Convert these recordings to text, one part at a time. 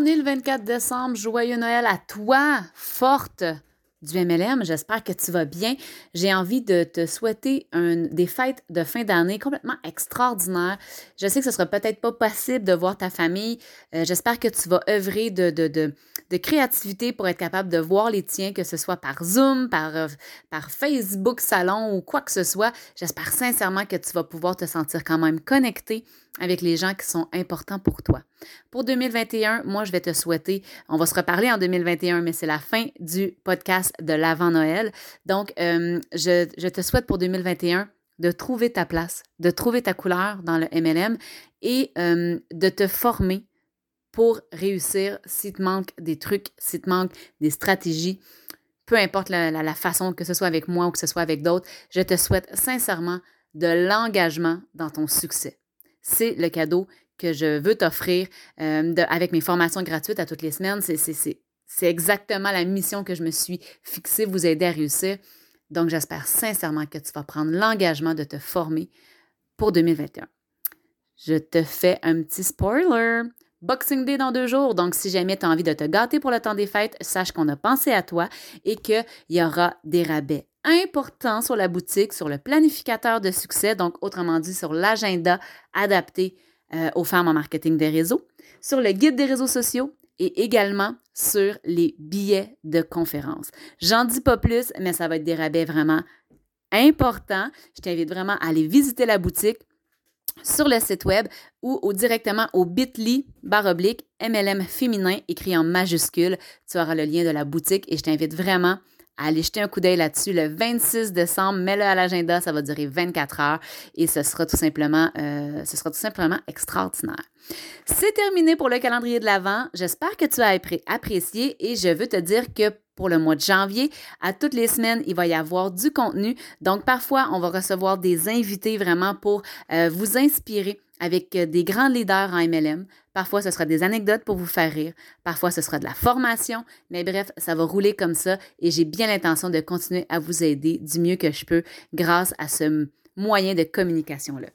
On est le 24 décembre. Joyeux Noël à toi, forte du MLM. J'espère que tu vas bien. J'ai envie de te souhaiter des fêtes de fin d'année complètement extraordinaires. Je sais que ce sera peut-être pas possible de voir ta famille. Euh, j'espère que tu vas œuvrer de, créativité pour être capable de voir les tiens, que ce soit par Zoom, par, euh, par Facebook Salon ou quoi que ce soit. J'espère sincèrement que tu vas pouvoir te sentir quand même connecté avec les gens qui sont importants pour toi. Pour 2021, moi, je vais te souhaiter, on va se reparler en 2021, mais c'est la fin du podcast de l'avant-Noël. Donc, euh, je, te souhaite pour 2021 de trouver ta place, de trouver ta couleur dans le MLM et euh, de te former pour réussir s'il te manque des trucs, s'il te manque des stratégies, peu importe la, façon, que ce soit avec moi ou que ce soit avec d'autres, je te souhaite sincèrement de l'engagement dans ton succès. C'est le cadeau que je veux t'offrir euh, avec mes formations gratuites à toutes les semaines. C'est exactement la mission que je me suis fixée, vous aider à réussir. Donc, j'espère sincèrement que tu vas prendre l'engagement de te former pour 2021. Je te fais un petit spoiler. Boxing Day dans deux jours. Donc, si jamais tu as envie de te gâter pour le temps des fêtes, sache qu'on a pensé à toi et qu'il y aura des rabais importants sur la boutique, sur le planificateur de succès, donc autrement dit sur l'agenda adapté euh, aux femmes en marketing des réseaux, sur le guide des réseaux sociaux et également sur les billets de conférence. J'en dis pas plus, mais ça va être des rabais vraiment importants. Je t'invite vraiment à aller visiter la boutique sur le site web ou, directement au bit.ly oblique MLM féminin écrit en majuscule. Tu auras le lien de la boutique et je t'invite vraiment Allez jeter un coup d'œil là-dessus le 26 décembre. Mets-le à l'agenda, ça va durer 24 heures et ce sera tout simplement, euh, ce sera tout simplement extraordinaire. C'est terminé pour le calendrier de l'Avent. J'espère que tu as apprécié et je veux te dire que pour le mois de janvier, à toutes les semaines, il va y avoir du contenu. Donc, parfois, on va recevoir des invités vraiment pour euh, vous inspirer avec euh, des grands leaders en MLM. Parfois, ce sera des anecdotes pour vous faire rire. Parfois, ce sera de la formation. Mais bref, ça va rouler comme ça et j'ai bien l'intention de continuer à vous aider du mieux que je peux grâce à ce moyen de communication-là.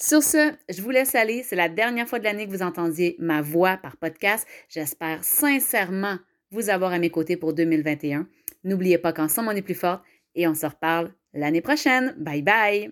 Sur ce, je vous laisse aller. C'est la dernière fois de l'année que vous entendiez ma voix par podcast. J'espère sincèrement vous avoir à mes côtés pour 2021. N'oubliez pas qu'ensemble, on est plus fort et on se reparle l'année prochaine. Bye bye!